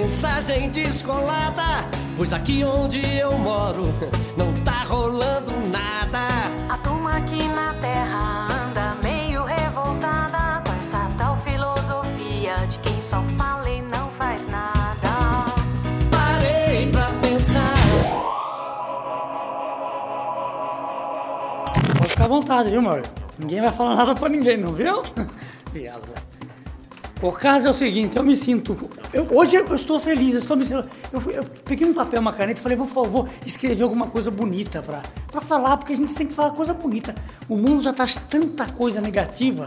mensagem descolada. Pois aqui onde eu moro não tá rolando nada. A turma aqui na terra anda meio revoltada com essa tal filosofia de quem só fala e não faz nada. Parei pra pensar. Pode ficar à vontade, viu, amor? Ninguém vai falar nada pra ninguém, não, viu? Obrigado, velho. O caso é o seguinte, eu me sinto. eu- hoje eu estou feliz, eu, estou me, eu, eu peguei um papel, uma caneta e falei, por favor, escrever alguma coisa bonita pra falar, porque a gente tem que falar coisa bonita. O mundo já tá tanta coisa negativa.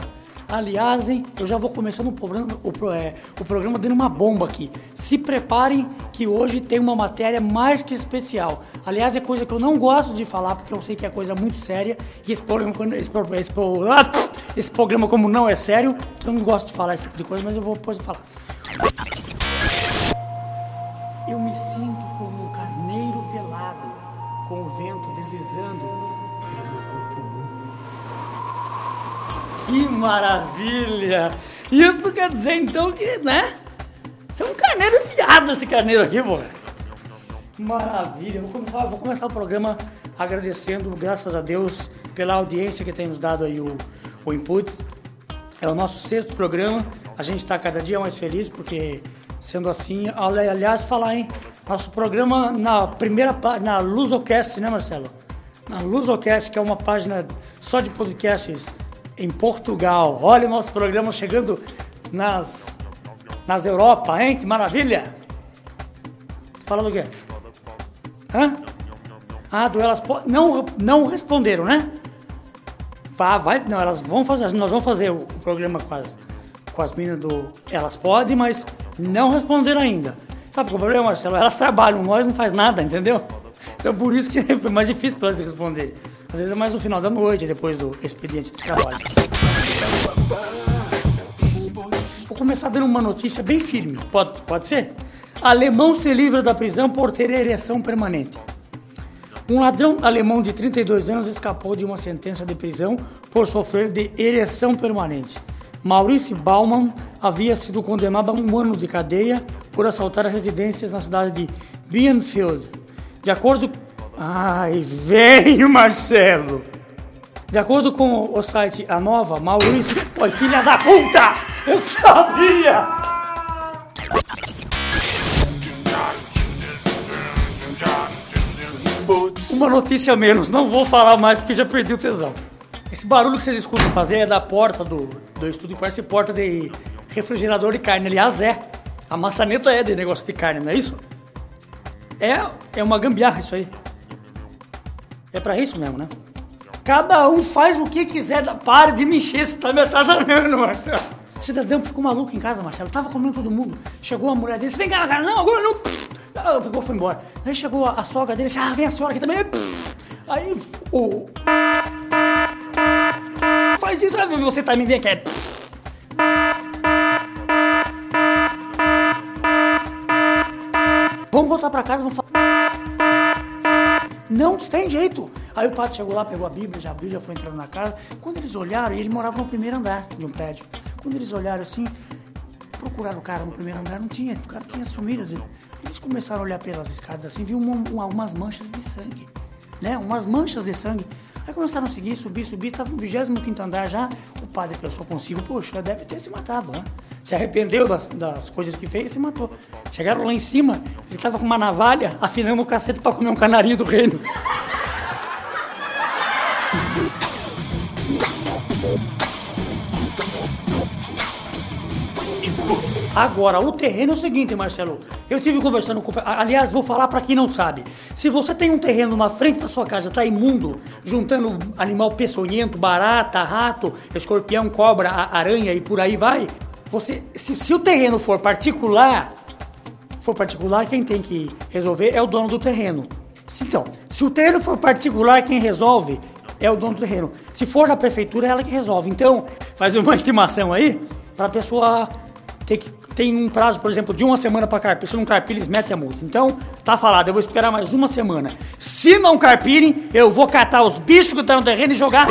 Aliás, hein, eu já vou começando o programa, o, é, o programa dando uma bomba aqui. Se preparem que hoje tem uma matéria mais que especial. Aliás, é coisa que eu não gosto de falar, porque eu sei que é coisa muito séria. E esse programa, esse, esse, ah, esse programa, como não é sério, eu não gosto de falar esse tipo de coisa, mas eu vou depois falar. Eu me sinto como um carneiro pelado, com o vento deslizando Que maravilha! Isso quer dizer então que, né? Você é um carneiro viado esse carneiro aqui, pô. Maravilha! Vou começar, vou começar o programa agradecendo, graças a Deus, pela audiência que tem nos dado aí o, o Inputs. É o nosso sexto programa. A gente está cada dia mais feliz porque, sendo assim, ali- aliás, falar, hein? Nosso programa na primeira na Luzocast, né, Marcelo? Na Luzocast, que é uma página só de podcasts em Portugal. Olha o nosso programa chegando nas, nas Europa, hein? Que maravilha! Fala do quê? Hã? Ah, do elas não, não responderam, né? Vá, vai, não, elas vão fazer, nós vamos fazer o, programa com as, com as meninas do Elas Podem, mas não responderam ainda. Sabe qual é o problema, Marcelo? Elas trabalham, nós não faz nada, entendeu? Então por isso que foi mais difícil para elas responderem. Às vezes é mais no final da noite, depois do expediente de trabalho. Vou começar dando uma notícia bem firme. Pode, pode ser? Alemão se livra da prisão por ter ereção permanente. Um ladrão alemão de 32 anos escapou de uma sentença de prisão por sofrer de ereção permanente. Maurice Baumann havia sido condenado a um ano de cadeia por assaltar residências na cidade de Bienfield. De acordo. Ai, venho, Marcelo! De acordo com o site A Nova, Maurício. Oi, filha da puta! Eu sabia! Uma notícia a menos, não vou falar mais porque já perdi o tesão. Esse barulho que vocês escutam fazer é da porta do, do estúdio, parece porta de refrigerador de carne. Aliás, é. A maçaneta é de negócio de carne, não é isso? É, é uma gambiarra isso aí. É pra isso mesmo, né? Cada um faz o que quiser. Pare de me encher, você tá me atrasando, Marcelo. Cidadão ficou maluco em casa, Marcelo. Tava comendo todo mundo. Chegou a mulher dele, vem cá, cara. Não, agora não. Ah, pegou, foi embora. Aí chegou a, a sogra dele, ah, vem a senhora aqui também. Aí o... Faz isso, você também vem aqui. Vamos voltar pra casa, vamos falar. Não tem jeito. Aí o padre chegou lá, pegou a Bíblia, já abriu, já foi entrando na casa. Quando eles olharam, ele morava no primeiro andar de um prédio. Quando eles olharam assim, procuraram o cara no primeiro andar, não tinha, o cara tinha sumido. Eles começaram a olhar pelas escadas assim, viu uma- uma- umas manchas de sangue, né? Umas manchas de sangue. Aí começaram a seguir, subir, subir, estava no 25 andar já. O padre pensou consigo, poxa, deve ter se matado, né? Se arrependeu das, das coisas que fez e se matou. Chegaram lá em cima, ele estava com uma navalha afinando o cacete para comer um canarinho do reino. Agora, o terreno é o seguinte, Marcelo. Eu tive conversando com. Aliás, vou falar pra quem não sabe. Se você tem um terreno na frente da sua casa, tá imundo, juntando animal peçonhento, barata, rato, escorpião, cobra, aranha e por aí vai. Você, se, se o terreno for particular, for particular, quem tem que resolver é o dono do terreno. Então, se o terreno for particular, quem resolve é o dono do terreno. Se for da prefeitura, é ela que resolve. Então, faz uma intimação aí para a pessoa ter que tem um prazo, por exemplo, de uma semana para carpir. Se não carpir, eles metem a multa. Então, tá falado, eu vou esperar mais uma semana. Se não carpirem, eu vou catar os bichos que estão no terreno e jogar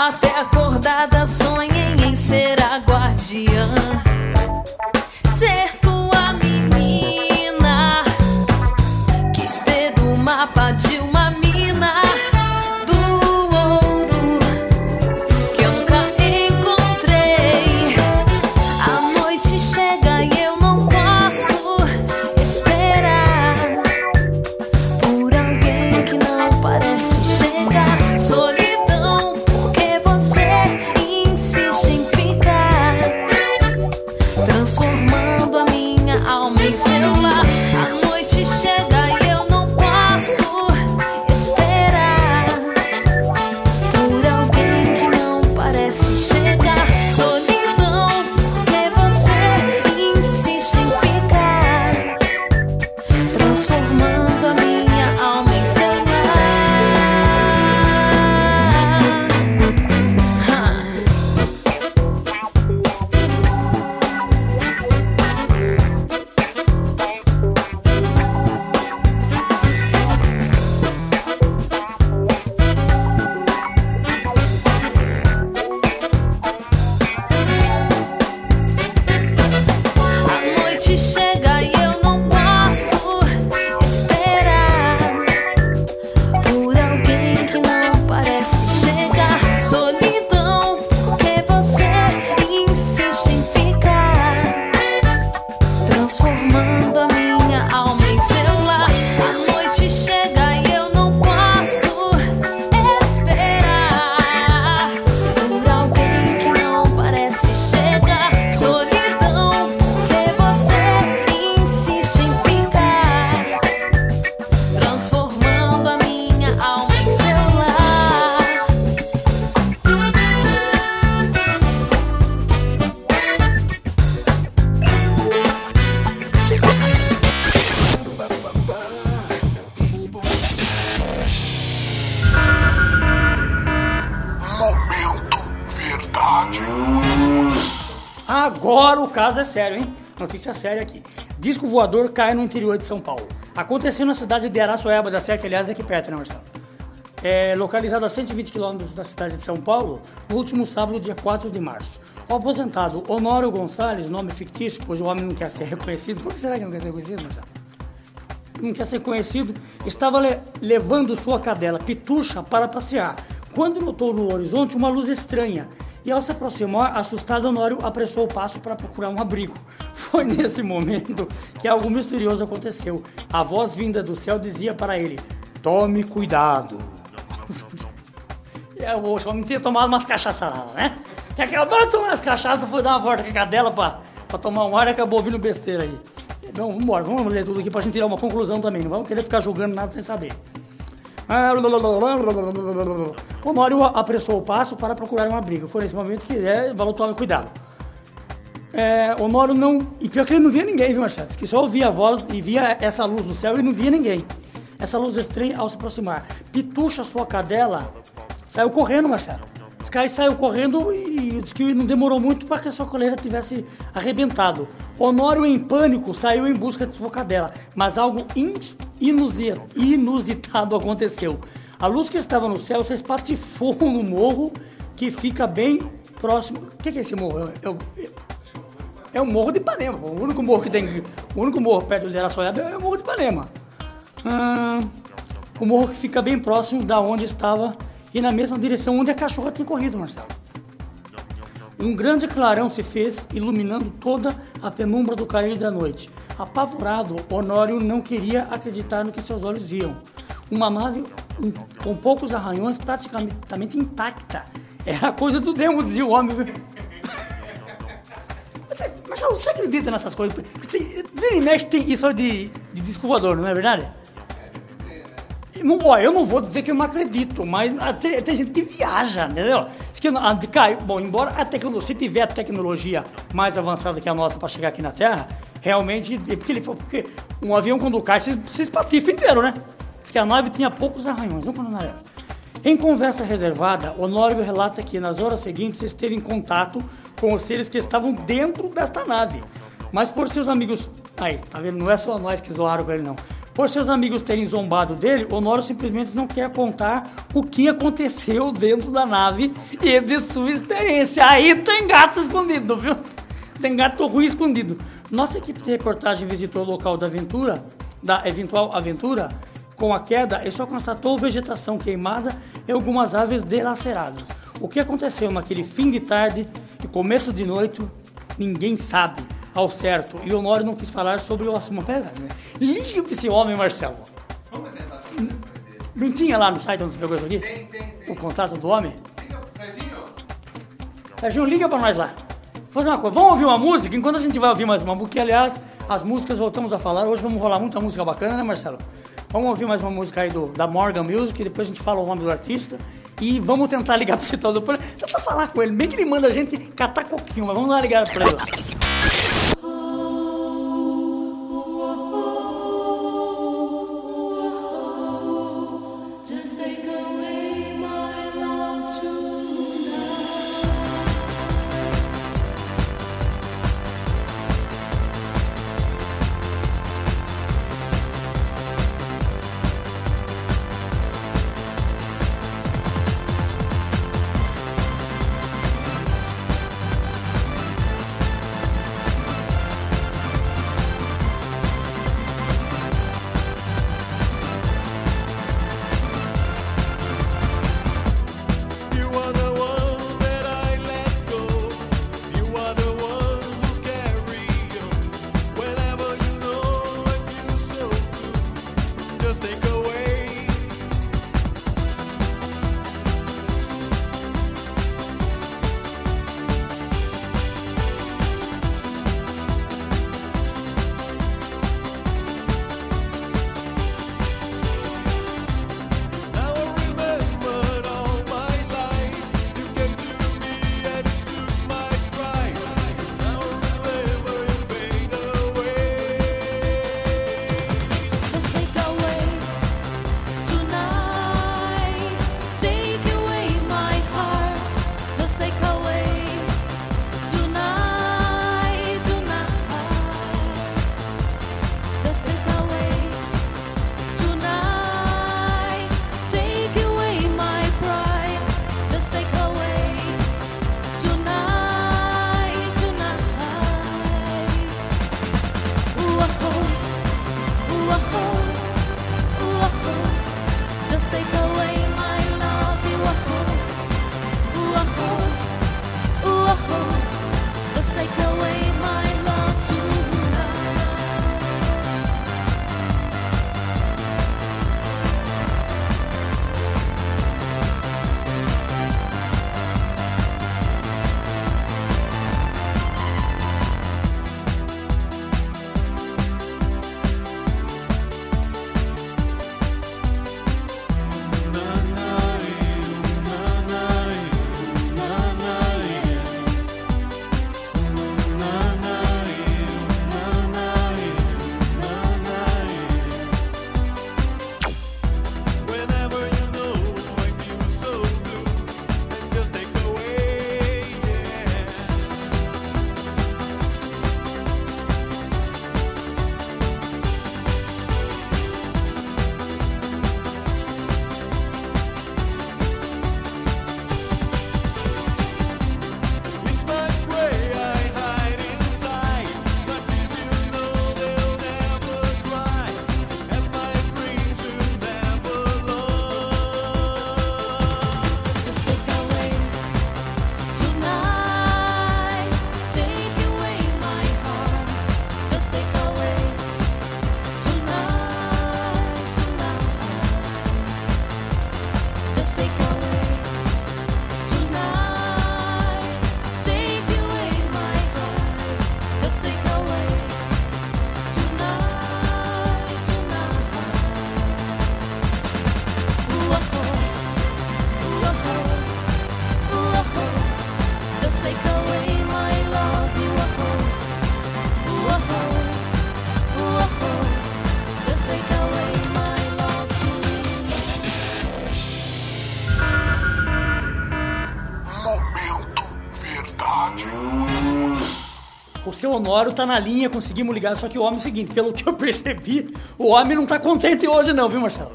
Até acordada, sonhei em ser a guardiã. Agora o caso é sério, hein? Notícia séria aqui. Disco voador cai no interior de São Paulo. Aconteceu na cidade de Araçoeba da Serra, que aliás é aqui perto, né, Marcelo? É, localizado a 120 quilômetros da cidade de São Paulo, no último sábado, dia 4 de março. O aposentado Honório Gonçalves, nome fictício, pois o homem não quer ser reconhecido. Por que será que não quer ser reconhecido, Marcelo? não quer ser conhecido, estava le- levando sua cadela Pitucha para passear, quando notou no horizonte uma luz estranha. E ao se aproximar, assustado, Honório apressou o passo para procurar um abrigo. Foi nesse momento que algo misterioso aconteceu. A voz vinda do céu dizia para ele: Tome cuidado. E o homem tinha tomado umas cachaças lá, né? Que acabou de tomar umas cachaças, foi dar uma volta com a cadela pra tomar um ar e acabou vindo besteira aí. Então, vamos embora, vamos ler tudo aqui pra gente tirar uma conclusão também. Não vamos querer ficar julgando nada sem saber. O Honório apressou o passo para procurar um abrigo. Foi nesse momento que é, falou, tome cuidado. É, Honório não. E pior que ele não via ninguém, viu, Marcelo? Que só ouvia a voz e via essa luz no céu e não via ninguém. Essa luz estranha ao se aproximar. Pitucha, sua cadela, saiu correndo, Marcelo. Sky saiu correndo e que não demorou muito para que a sua coleira tivesse arrebentado. Honório, em pânico, saiu em busca de sua cadela, mas algo in- inusi- inusitado aconteceu. A luz que estava no céu se espatifou no morro que fica bem próximo. O que, que é esse morro? É, o- é o Morro de Ipanema. O único morro que tem. O único morro perto de Araçoiaba é o Morro de Ipanema. O morro que fica bem próximo da onde estava e na mesma direção onde a cachorra tinha corrido, Marcelo. Um grande clarão se fez, iluminando toda a penumbra do cair da noite. Apavorado, Honório não queria acreditar no que seus olhos viam. Uma nave com poucos arranhões praticamente intacta. Era coisa do demo, dizia o homem. Você, Marcelo, você acredita nessas coisas? Você, mexe tem isso de, de disco voador, não é verdade? Não, eu não vou dizer que eu não acredito, mas tem, tem gente que viaja, entendeu? Que, de- cai, bom, embora a tecnologia, se tiver tecnologia mais avançada que a nossa para chegar aqui na Terra, realmente, é porque ele porque um avião quando cai, se, se espatifa inteiro, né? Diz que a nave tinha poucos arranhões, não quando época. Em conversa reservada, Honório relata que nas horas seguintes esteve em contato com os seres que estavam dentro desta nave. Mas por seus amigos. Aí, tá vendo? Não é só nós que zoaram com ele, não. Por seus amigos terem zombado dele, Honório simplesmente não quer contar o que aconteceu dentro da nave e de sua experiência. Aí tem gato escondido, viu? Tem gato ruim escondido. Nossa equipe de reportagem visitou o local da aventura, da eventual aventura, com a queda e só constatou vegetação queimada e algumas aves dilaceradas. O que aconteceu naquele fim de tarde e começo de noite, ninguém sabe ao certo. E o Honório não quis falar sobre o assunto. Pera, né? Liga pra esse homem, Marcelo. Não tinha lá no site onde você pegou isso aqui? O contato do homem? Serginho, liga pra nós lá. Vou fazer uma coisa, vamos ouvir uma música enquanto a gente vai ouvir mais uma, porque aliás, as músicas voltamos a falar. Hoje vamos rolar muita música bacana, né, Marcelo? Vamos ouvir mais uma música aí do, da Morgan Music, depois a gente fala o nome do artista. E vamos tentar ligar pro Citão do Tenta falar com ele, bem que ele manda a gente catar coquinho, mas vamos lá ligar pra ele. O seu Honório tá na linha, conseguimos ligar, só que o homem é o seguinte, pelo que eu percebi, o homem não tá contente hoje não, viu, Marcelo?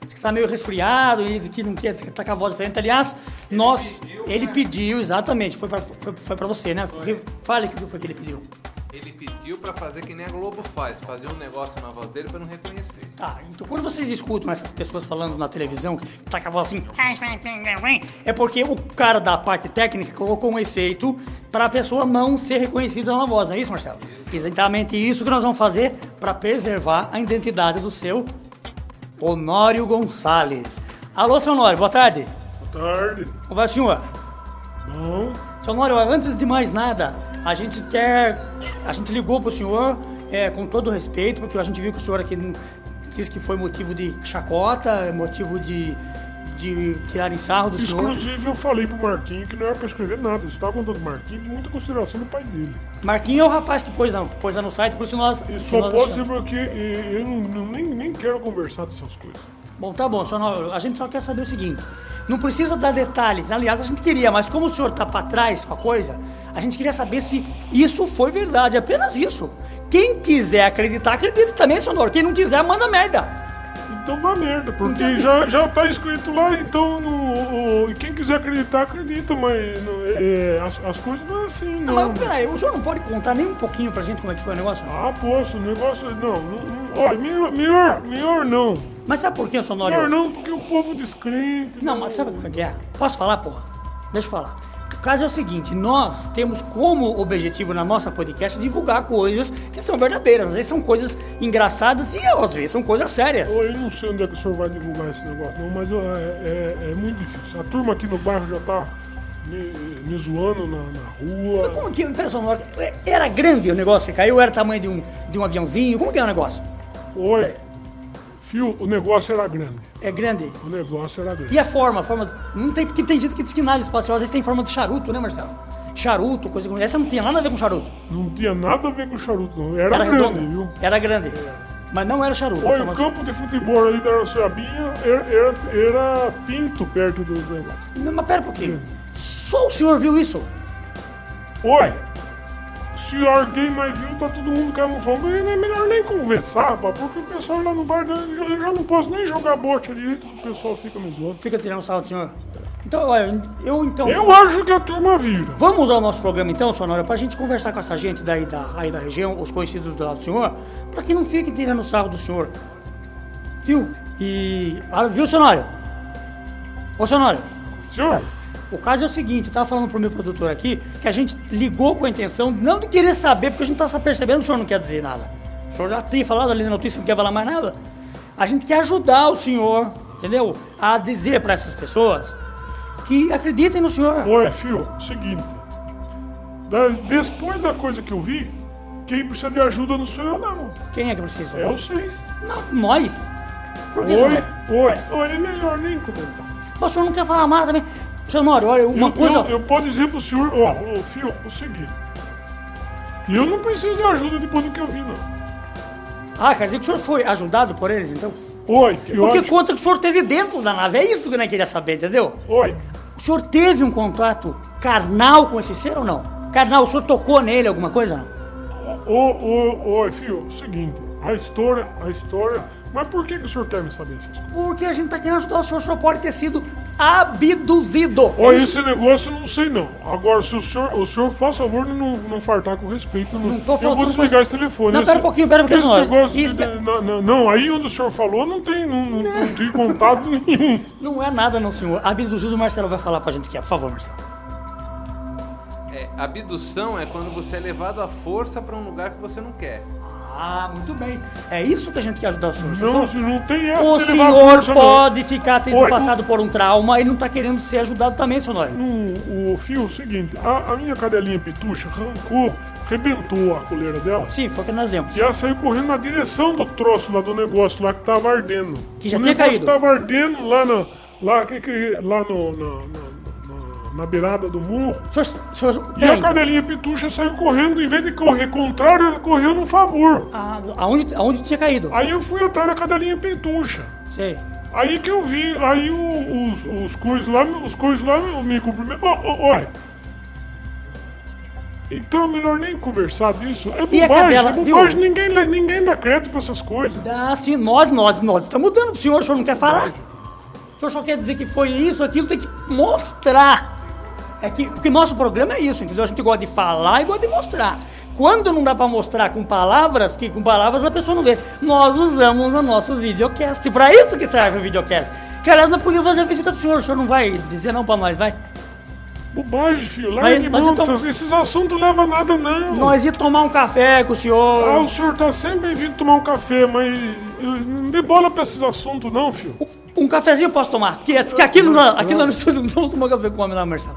Diz que tá meio resfriado e que não quer, que tá com a voz diferente. Aliás, nós, ele pediu, exatamente, foi pra, foi, foi pra você, né? Fale o que foi que ele pediu. Ele pediu pra fazer que nem a Globo faz, fazer um negócio na voz dele pra não reconhecer. Tá, então quando vocês escutam essas pessoas falando na televisão, que tá com a voz assim, é porque o cara da parte técnica colocou um efeito para a pessoa não ser reconhecida na voz, não é isso, Marcelo? Exatamente isso que nós vamos fazer para preservar a identidade do seu Honório Gonçalves. Alô, seu Honório, boa tarde. Boa tarde. Como vai, senhor? Bom, Seu Honório, antes de mais nada, a gente quer. A gente ligou pro senhor é, com todo respeito, porque a gente viu que o senhor aqui disse que foi motivo de chacota, motivo de, de tirarem sarro do senhor. inclusive eu falei pro Marquinhos que não era pra escrever nada. Você tava contando pro Marquinhos de muita consideração do pai dele. Marquinhos é o rapaz que pôs, na, pôs lá no site, por isso nós. E só nós pode ser achamos. porque eh, eu não- nem, nem quero conversar dessas coisas. Bom, tá bom, senhor a gente só quer saber o seguinte. Não precisa dar detalhes, aliás, a gente queria, mas como o senhor tá pra trás com a coisa, a gente queria saber se isso foi verdade, apenas isso. Quem quiser acreditar, acredita também, senhor. Quem não quiser, manda merda. Então vá merda, porque Então- já, já tá escrito lá, então no, o- quem quiser acreditar, acredita, mas não- é, é, as, as coisas não é assim, não. Mas peraí, o senhor não pode contar nem um pouquinho pra gente como é que foi o negócio? Ah, posso, o negócio. Não, não, não olha, melhor, melhor, melhor não. Mas sabe por quê, senhor Honório? Melhor não, porque o povo descrente. Não, mas sabe o que é? Posso falar, porra? Deixa eu falar. O caso é o seguinte, nós temos como objetivo na nossa podcast divulgar coisas que são verdadeiras. Às vezes são coisas engraçadas e às vezes são coisas sérias. Eu não sei onde é que o senhor vai divulgar esse negócio, não, mas é, é- é muito difícil. A turma aqui no bairro já tá me, me zoando na, na rua. Como que, só, Honório, era grande o negócio que caiu? Era tamanho de um, de um aviãozinho? Como que é o negócio? Oi, fio, o negócio era grande. É grande. O negócio era grande. E a forma? A forma. Não tem, porque tem gente que diz que nave espacial às vezes tem forma de charuto, né, Marcelo? Charuto, coisa como essa não tinha nada a ver com charuto. Não tinha nada a ver com charuto, não. Era, Era grande, viu? Era grande. Mas não era charuto. Oi, a o campo de futebol ali da Araçuabinha era, era, era pinto perto do negócio. Não, Mas pera um pouquinho. Só o senhor viu isso? Oi, se alguém mais viu, tá todo mundo camuflando. E não é melhor nem conversar, rapaz, porque o pessoal lá no bar, eu já não posso nem jogar bote direito, que o pessoal fica me zoando. Fica tirando sarro do senhor. Então, olha, eu então. Eu acho que a turma vira. Vamos usar o nosso programa então, Sonora, pra gente conversar com essa gente daí da, aí da região, os conhecidos do lado do senhor, pra que não fiquem tirando sarro do senhor. Viu? E. ah, viu, Sonório? Ô, Sonório, Senhor, o caso é o seguinte, eu tava falando pro meu produtor aqui que a gente ligou com a intenção não de querer saber, porque a gente tá só percebendo que o senhor não quer dizer nada. O senhor já tem falado ali na notícia não quer falar mais nada. A gente quer ajudar o senhor, entendeu? A dizer pra essas pessoas que acreditem no senhor. oi, filho, seguinte. Depois da coisa que eu vi, quem precisa de ajuda não sou eu, não. Quem é que precisa? É vocês. Não, nós. Por que, Oi, senhor? oi, oi, é melhor nem comentar. O senhor não quer falar mais também. Honório, olha, uma eu, coisa. Eu, eu posso dizer pro senhor, ó, ô, filho, o seguinte. Eu não preciso de ajuda depois do que eu vi, não. Ah, quer dizer que o senhor foi ajudado por eles, então? Oi, eu Porque acho... conta que o senhor teve dentro da nave. É isso que eu não queria saber, entendeu? Oi, O senhor teve um contato carnal com esse ser ou não? Carnal, o senhor tocou nele alguma coisa não? ô, ô, oi, filho, o seguinte. A história, a história... Mas por que, que o senhor quer me saber essas coisas? Porque a gente tá querendo ajudar o senhor, o senhor pode ter sido abduzido. Olha, esse negócio eu não sei não. Agora, se o senhor, o senhor faz favor de não, não fartar com respeito, não, Não tô eu vou desligar esse telefone. Não, Esse- pera um pouquinho, pera um pouquinho, Esse senhor. negócio Isso- de- não, não, não, aí onde o senhor falou não tem, não, não, não tem contato nenhum. Não é nada não, senhor. Abduzido o Marcelo vai falar pra gente o que é. Por favor, Marcelo. É, abdução é quando você é levado à força pra um lugar que você não quer. Ah, muito bem. É isso que a gente quer ajudar o senhor. Não, senhor. se não tem essa O senhor força, não. pode ficar tendo Oi, passado por um trauma e não tá querendo ser ajudado também, seu Honório. O, o fio é o seguinte, a, a minha cadelinha pitucha arrancou, rebentou a coleira dela. Sim, foi o que nós demos. E ela saiu correndo na direção do troço lá do negócio lá que tava ardendo. Que já o tinha negócio caído. tava ardendo lá na, lá, que, que, lá no, na, na, na- beirada do morro. Senhor, senhor, E a cadelinha pitucha saiu correndo, em vez de correr contrário, ela correu no favor. ah, aonde, aonde tinha caído? Aí eu fui atrás da cadelinha pitucha. Sei. Aí que eu vi, aí o- os, os coisas lá, os coisas lá me cumprimentaram. Ó, ó, olha. Então é melhor nem conversar disso. É bobagem, cadela, é viu? bobagem. Ninguém, ninguém dá crédito pra essas coisas. Ah, sim, nós, nós, nós estamos dando pro senhor, o senhor não quer falar? O senhor só quer dizer que foi isso, aquilo, tem que mostrar. É que, porque nosso programa é isso, entendeu? A gente gosta de falar e gosta de mostrar. Quando não dá pra mostrar com palavras, porque com palavras a pessoa não vê, nós usamos o nosso videocast. Pra isso que serve o videocast. Que aliás, nós podíamos fazer visita pro senhor, o senhor não vai dizer não pra nós, vai? Bobagem, filho. Largue mas mão então- Esses assuntos não levam a nada, não. Nós ia tomar um café com o Ah, senhor. o senhor tá sempre bem-vindo tomar um café, mas eu não dê bola pra esses assuntos, não, filho. Um cafezinho eu posso tomar. Porque, porque aqui, no, aqui no estúdio não vamos tomar café com o homem lá, Marcelo.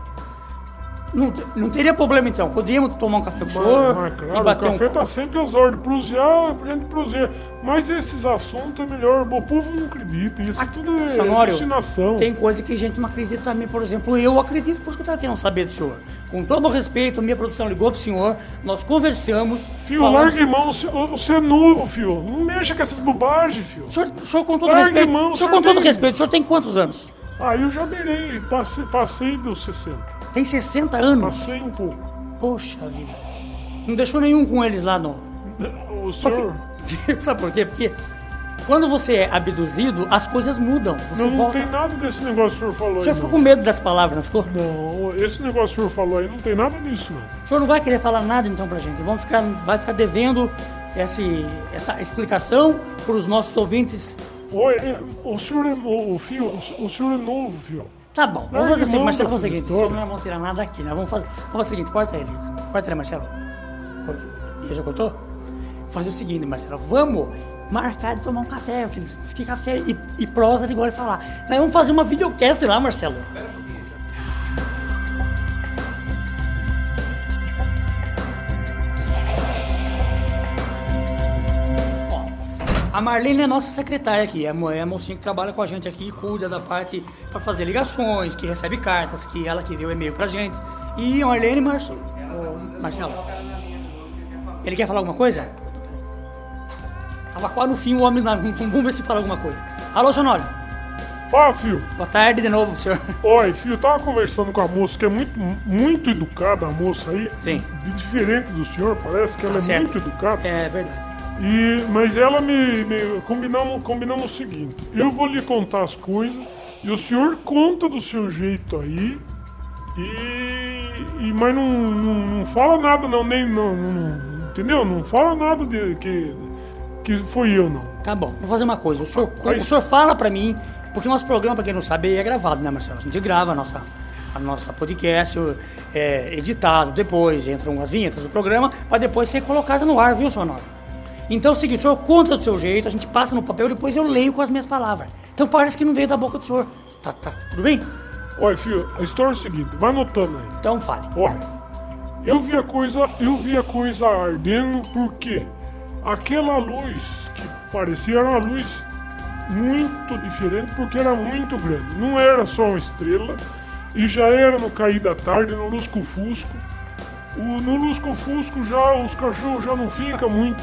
Não, não teria problema então. Podíamos tomar um café com o senhor Mas, e claro, o bater café um tá sempre às ordens. Prosear, pra gente prosear. Mas esses assuntos é melhor. O povo não acredita. Isso tudo é alucinação. Tem coisa que a gente não acredita também. Por exemplo, eu acredito, por isso que eu tava querendo saber do senhor. Com todo o respeito, minha produção ligou pro senhor, nós conversamos. Fio, falamos- largue mão. Você, é novo, fio. Não mexa com essas bobagens, fio. O senhor, o senhor com todo respeito, mão, o senhor senhor com todo respeito, o senhor tem quantos anos? Ah, eu já beirei. Passei, passei dos 60. Tem 60 anos. Passei um pouco. Poxa vida. Não deixou nenhum com eles lá no, O senhor... Porque- Sabe por quê? Porque quando você é abduzido, as coisas mudam. Você Não, não volta. tem nada desse negócio que o senhor falou O aí. senhor ficou não. com medo das palavras, não ficou? Não, esse negócio que o senhor falou aí não tem nada disso, não. O senhor não vai querer falar nada então pra gente. Vamos ficar, vai ficar devendo esse, essa explicação para os nossos ouvintes. Oi, é, o senhor é. O, o fio, o senhor é novo, fio. Tá bom, vamos fazer o seguinte, Marcelo, vamos fazer o seguinte. Senão não vamos tirar nada aqui, né? Vamos fazer, vamos fazer o seguinte, corta ele. Corta ele, Marcelo. Já já cortou? Vou fazer o seguinte, Marcelo, vamos marcar de tomar um café, que café e, e prosa ele gosta de falar. Nós vamos fazer uma videocast lá, Marcelo. A Marlene é nossa secretária aqui, é a é a mocinha que trabalha com a gente aqui, cuida da parte para fazer ligações, que recebe cartas, que ela que deu e-mail pra gente. E a Marlene Março, Marcelo. Ele quer falar alguma coisa? Tava quase no fim o homem lá, vamos ver se fala alguma coisa. Alô, Sonório. Ó, fio. Boa tarde de novo, senhor. Oi, fio, tava conversando com a moça, que é muito, muito educada, a moça aí. Sim. Diferente do senhor, parece que ela Tá é certo. muito educada. É verdade. E, mas ela me, me- combinamos, combinamos o seguinte: eu vou lhe contar as coisas e o senhor conta do seu jeito aí. E, e mas não, não, não fala nada não, nem não, não- entendeu? Não fala nada de que que foi eu não. Tá bom, vou fazer uma coisa. O senhor, Aí. o senhor fala pra mim, porque o nosso programa, pra quem não sabe, é gravado, né, Marcelo? A gente grava a nossa, a nossa podcast, é editado depois, entram as vinhetas do programa, pra depois ser colocado no ar, viu, Sonoro? Então é o seguinte, o senhor conta do seu jeito, a gente passa no papel, depois eu leio com as minhas palavras. Então parece que não veio da boca do senhor. Tá, tá tudo bem? Olha, filho, a história é a seguinte, vai anotando aí. Então fale. Olha, eu vi a coisa, eu vi a coisa ardendo porque aquela luz que parecia era uma luz muito diferente porque era muito grande. Não era só uma estrela e já era no cair da tarde no lusco-fusco. O, no lusco-fusco já os cachorros já não ficam muito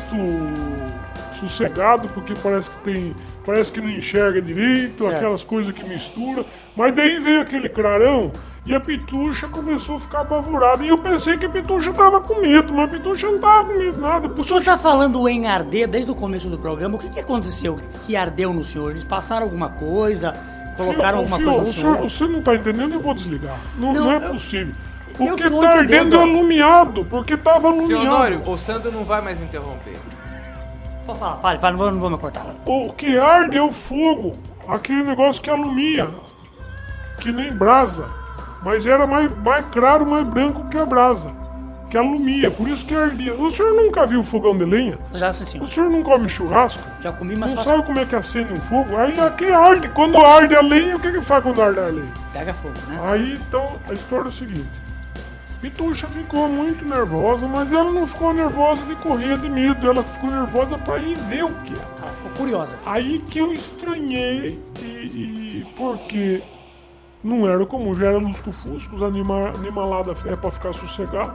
sossegado porque parece que tem parece que não enxerga direito Certo. aquelas coisas que mistura mas daí veio aquele clarão e a pitucha começou a ficar apavorada e eu pensei que a pitucha tava com medo mas a pitucha não tava com medo nada O senhor tá falando em arder desde o começo do programa. O que, que aconteceu que ardeu no senhor? Eles passaram alguma coisa? Colocaram alguma Fio, coisa no o senhor? senhor, você não tá entendendo, eu vou desligar. Não, Não, não é eu- possível. Eu O que tá ardendo é alumiado, porque tava Seu alumiado. Honório, o Sandro não vai mais interromper. Pode falar, fale, fale, não vou, não vou me cortar. O que arde é o fogo, aquele negócio que alumia, que nem brasa, mas era mais, mais claro, mais branco que a brasa, que alumia, por isso que ardia. O senhor nunca viu fogão de lenha? Já sim, O senhor. senhor não come churrasco? Já comi, mas Não faço... sabe como é que acende um fogo? Aí aqui arde, quando arde a lenha, o que que faz quando arde a lenha? Pega fogo, né? Aí então a história é o seguinte: Pitucha ficou muito nervosa, mas ela não ficou nervosa de correr de medo, ela ficou nervosa para ir ver o que. Ela ficou curiosa. Aí que eu estranhei e, e porque não era comum, já era lusco-fusco, anima, animalada é para ficar sossegado,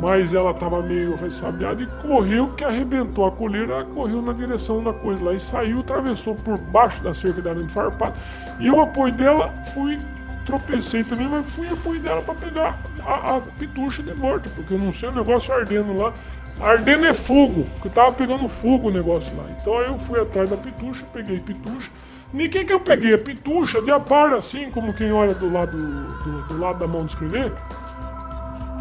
mas ela tava meio ressabiada e correu que arrebentou a coleira, correu na direção da coisa lá e saiu, atravessou por baixo da cerca da arame farpada. E o apoio dela fui tropecei também, mas fui apoio dela pra pegar a, a pitucha de volta, porque eu não sei o negócio ardendo lá. Ardendo é fogo, que tava pegando fogo o negócio lá. Então aí eu fui atrás da pitucha, peguei pitucha. E quem que eu peguei? A pitucha de apara, assim, como quem olha do lado, do, do lado da mão de escrever.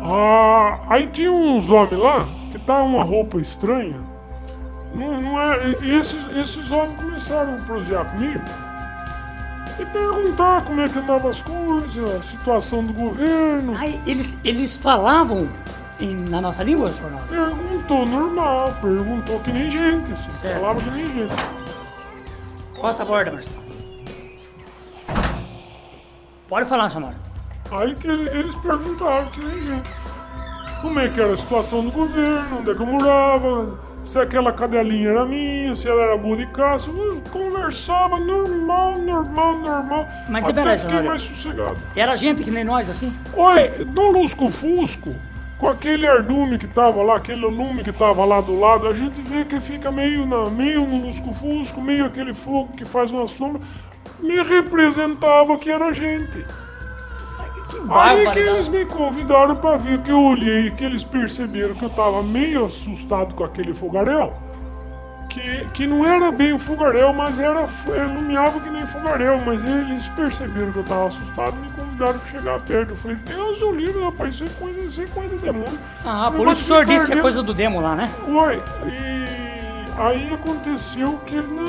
Ah, aí tinha uns homens lá que tava uma roupa estranha. Não, não é, esses, esses homens começaram a prosear comigo e perguntar como é que andavam as coisas, a situação do governo. Ai, eles, eles falavam em- na nossa língua, senhor Ronaldo? Perguntou normal, perguntou que nem gente, assim, Certo. falava que nem gente. Costa a borda, Marcelo. Pode falar, senhor Ronaldo. Aí que ele- eles perguntaram que nem gente. Como é que era a situação do governo, onde é que eu morava, se aquela cadelinha era minha, se ela era boa de caça. Eu conversava normal, normal, normal. Mas, até peraí, fiquei mais sossegado. Era gente que nem nós, assim? Oi, no Lusco Fusco, com aquele ardume que tava lá, aquele lume que tava lá do lado, a gente vê que fica meio, na, meio no Lusco Fusco, meio aquele fogo que faz uma sombra. Me representava que era gente. Aí que eles me convidaram pra vir, que eu olhei, que eles perceberam que eu tava meio assustado com aquele fogaréu. Que, que não era bem o fogaréu, mas era iluminava que nem fogaréu. Mas eles perceberam que eu tava assustado e me convidaram pra chegar perto. Eu falei, Deus o livre, rapaz, isso é coisa, isso é coisa do demônio. Ah, por isso o senhor disse que é coisa do demo lá, né? Oi, e aí aconteceu que não,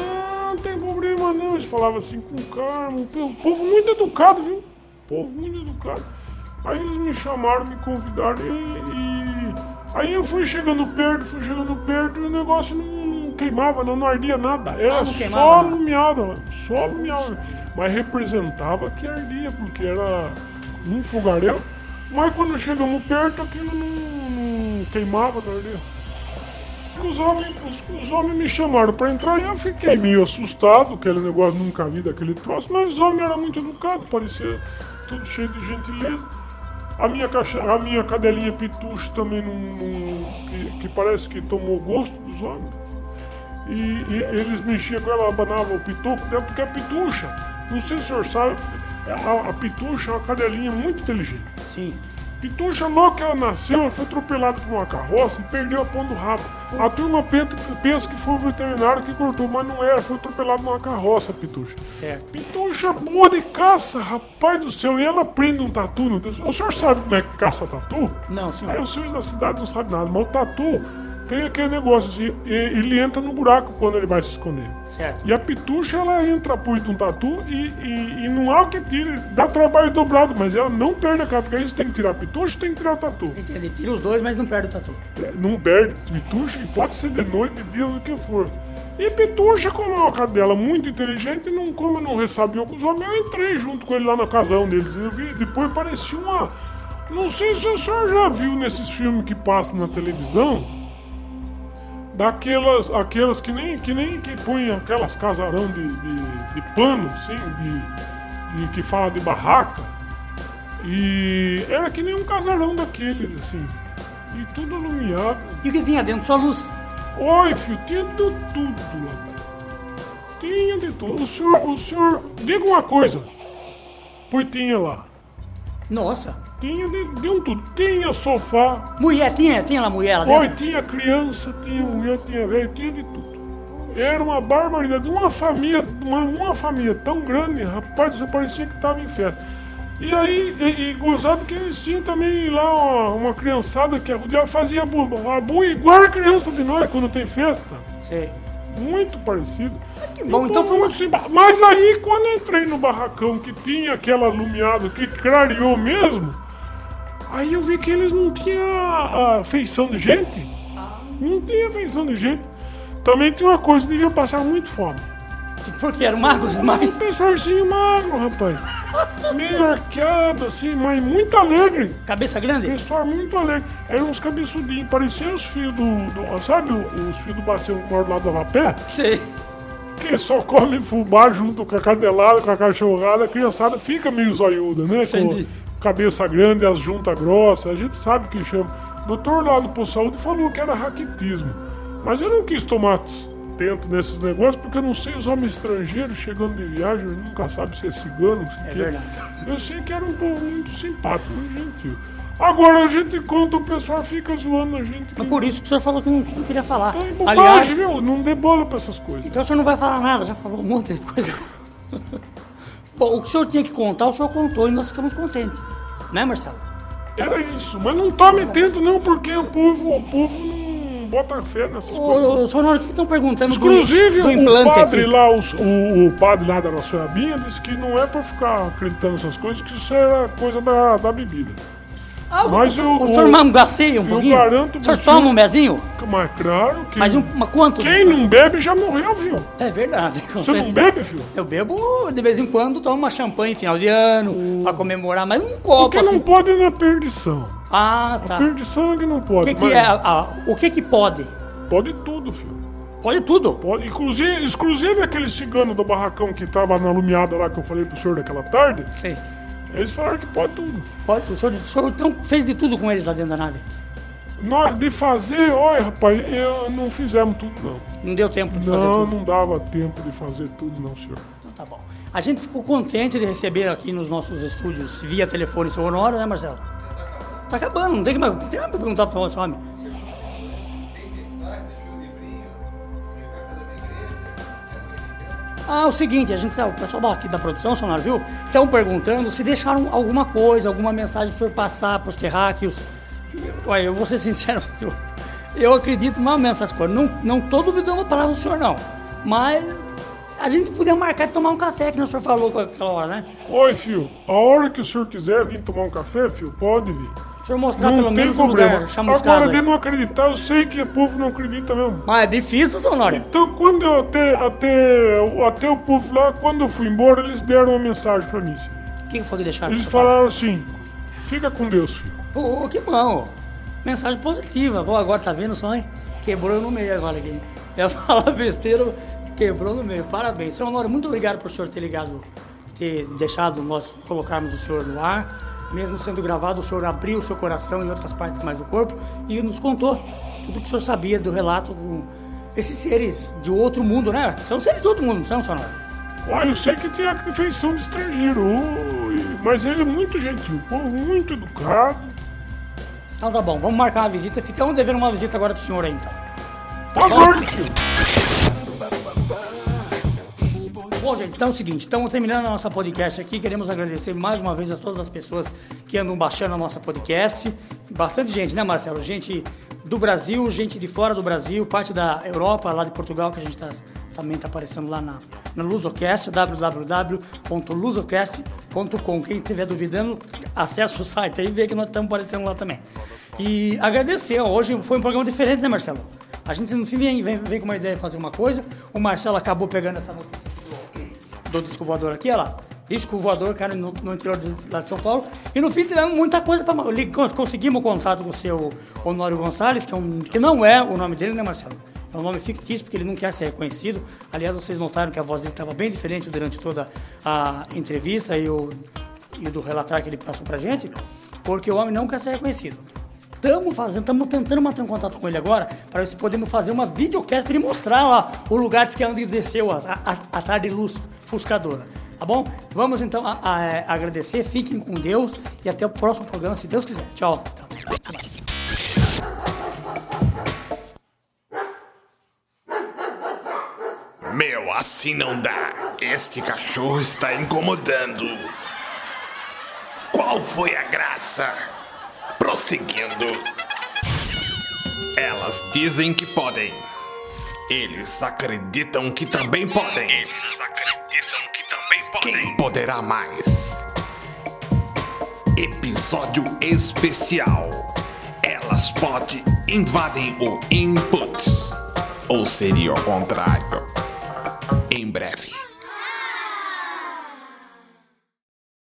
não tem problema não. Eles falavam assim com calma, um po- povo muito educado, viu? Povo muito educado. Aí eles me chamaram, me convidaram e, e- aí eu fui chegando perto, fui chegando perto e o negócio não, não queimava, não, não ardia nada. Era Ah, só lumiava, só lumiava. Mas representava que ardia, porque era um fogaréu. Mas quando chegamos perto, aquilo não, não queimava, não ardia. Os homens, os, os homens me chamaram pra entrar e eu fiquei meio assustado, aquele negócio nunca vi daquele troço, mas os homens eram muito educados, parecia tudo cheio de gentileza. A minha, caixa, a minha cadelinha pituche também não, não- que, que parece que tomou gosto dos homens. E, e eles mexiam com ela, abanavam o pitoco dela, porque a pitucha, não sei se o senhor sabe, a, a pitucha é uma cadelinha muito inteligente. Sim. Pitucha, logo que ela nasceu, ela foi atropelada por uma carroça e perdeu a ponta do rabo. A turma pensa, que foi o veterinário que cortou, mas não era, foi atropelada por uma carroça, Pitucha. Certo. Pitucha boa de caça, rapaz do céu, e ela prende um tatu no dedo. O senhor sabe como é que caça tatu? Não, Aí senhor. os senhores da cidade não sabem nada, mas o tatu tem aquele negócio assim, ele entra no buraco quando ele vai se esconder. Certo. E a pitucha, ela entra por de um tatu e, e, e não há o que tire, dá trabalho dobrado, mas ela não perde a cara, porque aí você tem que tirar a pitucha tem que tirar o tatu. Entendi. Tira os dois, mas não perde o tatu. É, Não perde pitucha, e pode ser de noite, de dia, o que for. E pitucha, como é uma cadela muito inteligente, não, como não ressabiou com os homens, eu entrei junto com ele lá na casão deles. Eu vi, depois parecia uma. Não sei se o senhor já viu nesses filmes que passam na televisão. Daquelas aquelas que nem que nem que põem aquelas casarão de, de, de pano, assim, de, de- que fala de barraca. E era que nem um casarão daqueles, assim. E tudo iluminado. E o que tinha dentro? Só luz. Oi, filho, tinha de tudo lá. Tinha de tudo. O senhor, o senhor, diga uma coisa. Pois tinha lá. Nossa. Tinha de, de um tudo. Tinha sofá. Mulher, tinha, tinha lá mulher lá Oi, dentro? tinha criança, tinha mulher, tinha velho, tinha de tudo. Era uma barbaridade. Uma família, uma, uma família tão grande, rapaz, você parecia que estava em festa. E aí, e, e gozado que eles tinham também lá uma, uma criançada que arrodeava, fazia a bu igual a criança de nós quando tem festa. Sei. Muito parecido. que E bom, então foi uma- muito simpático. Mas aí, quando eu entrei no barracão que tinha aquela alumiada que clareou mesmo, aí eu vi que eles não tinham feição de gente. Não tinha feição de gente. Também tinha uma coisa, devia passar muito fome. Porque eram magos Um demais. pessoalzinho magro, rapaz. Meio arqueado, assim, mas muito alegre. Cabeça grande? Pessoal muito alegre. Eram uns cabeçudinhos, pareciam os fios do. do- sabe os fios do Bastião que mora lá do Lavapé? Sei. que só come fubá junto com a cadelada, com a cachorrada, a criançada fica meio zoiuda, né? Entendi. Com cabeça grande, as juntas grossas, a gente sabe o que chama. O doutor lá do Posto Saúde falou que era raquitismo. Mas eu não quis tomar atento nesses negócios, porque eu não sei os homens estrangeiros chegando de viagem, nunca sabe se é cigano, se É que verdade. Eu sei que era um povo muito simpático, muito gentil. Agora a gente conta, o pessoal fica zoando a gente. Mas por isso que o senhor falou que não, não queria falar. Tá em bobagem, Aliás, viu? Não dê bola pra essas coisas. então o senhor não vai falar nada, já falou um monte de coisa. Bom, o que o senhor tinha que contar, o senhor contou e nós ficamos contentes. Né, Marcelo? Era isso, mas não tome tento não, porque o povo, o povo não bota fé nessas coisas. Ô, na hora que estão perguntando do- Inclusive, do, o implante padre aqui. lá, o, o padre lá da nossa Binha disse que não é pra ficar acreditando nessas coisas, que isso era coisa da, da bebida. Ah, Mas o, o senhor o- mangaceia um eu pouquinho? garanto o senhor você- toma um mezinho? Mas claro que Mas um, uma quanto? quem não bebe já morreu, viu? É verdade. Você não certeza. bebe, filho? Eu bebo de vez em quando, tomo uma champanhe final de ano, pra comemorar, mas um Porque copo assim. não pode é na perdição. Ah, tá. Perdição é que não O pode. que, que mas é? a- a- o que que pode? Pode tudo, filho. Pode tudo. Pode, inclusive, inclusive aquele cigano do barracão que tava na lumiada lá que eu falei pro senhor daquela tarde, Sei. Eles falaram que pode tudo. Pode, o, senhor, o senhor então fez de tudo com eles lá dentro da nave. Nós, de fazer, olha, rapaz, eu, não fizemos tudo, não. Não deu tempo de fazer Não, tudo. não dava tempo de fazer tudo, não, senhor. Então tá bom. A gente ficou contente de receber aqui nos nossos estúdios via telefone seu Honório, né, Marcelo? Tá acabando, não tem que mais, não tem mais pra perguntar pro nosso homem. Ah, o seguinte, a gente tá, o pessoal aqui da produção, Sonar, viu? Estão perguntando se deixaram alguma coisa, alguma mensagem pro senhor passar pros terráqueos. Olha, eu vou ser sincero, eu, eu acredito mais ou menos nessas coisas. Não, não tô duvidando da palavra do senhor, não. Mas a gente podia marcar de tomar um café, que o senhor falou aquela hora, né? Oi, filho, a hora que o senhor quiser vir tomar um café, filho, pode vir. O senhor mostrar não pelo tem menos um problema. lugar chamuscado. Agora, de não acreditar, eu sei que o povo não acredita mesmo. Mas é difícil, seu Honório. Então, quando eu até, até, até o povo lá, quando eu fui embora, eles deram uma mensagem pra mim. O que que foi que deixaram? Eles senhor falaram assim: fica com Deus, filho. Pô, que bom. Mensagem positiva. Pô, agora tá vendo só, hein? Quebrou no meio agora aqui. Eu ia falar besteira, quebrou no meio. Parabéns. Seu Honório, muito obrigado por o senhor ter ligado, ter deixado nós colocarmos o senhor no ar. Mesmo sendo gravado, o senhor abriu o seu coração em outras partes mais do corpo e nos contou tudo que o senhor sabia do relato com esses seres de outro mundo, né? São seres de outro mundo, não são, seu Honório? Olha, eu sei que tem a feição de estrangeiro, mas ele é muito gentil, povo muito educado. Então tá bom, vamos marcar uma visita. Ficamos devendo uma visita agora pro senhor aí, então. Tá as ordens, filho. Bom, gente, então é o seguinte, estamos terminando a nossa podcast aqui. Queremos agradecer mais uma vez a todas as pessoas que andam baixando a nossa podcast. Bastante gente, né, Marcelo? Gente do Brasil, gente de fora do Brasil, parte da Europa, lá de Portugal, que a gente tá, também está aparecendo lá na, na www.lusocast.com. Quem estiver duvidando, acessa o site aí e vê que nós estamos aparecendo lá também. E agradecer, hoje foi um programa diferente, né, Marcelo? A gente no fim vem, vem, vem com uma ideia de fazer uma coisa, o Marcelo acabou pegando essa notícia do disco voador aqui, olha lá. Disco voador, cara, no, no interior de, lá de São Paulo. E no fim tivemos muita coisa para Conseguimos contato com o seu Honório Gonçalves, que, é um, que não é o nome dele, né, Marcelo? É um nome fictício, porque ele não quer ser reconhecido. Aliás, vocês notaram que a voz dele estava bem diferente durante toda a entrevista e, o, e do relatar que ele passou pra gente, porque o homem não quer ser reconhecido. Estamos fazendo, estamos tentando manter um contato com ele agora para ver se podemos fazer uma videocast para ele mostrar lá o lugar que desceu a, a, a tarde luz fuscadora. Tá bom? Vamos então a, a, agradecer, fiquem com Deus e até o próximo programa, se Deus quiser. Tchau. Meu, assim não dá. Este cachorro está incomodando. Qual foi a graça? Prosseguindo. Elas dizem que podem. Eles acreditam que também podem. Eles acreditam que também podem. Quem poderá mais? Episódio especial. Elas podem invadem o input. Ou seria o contrário? Em breve.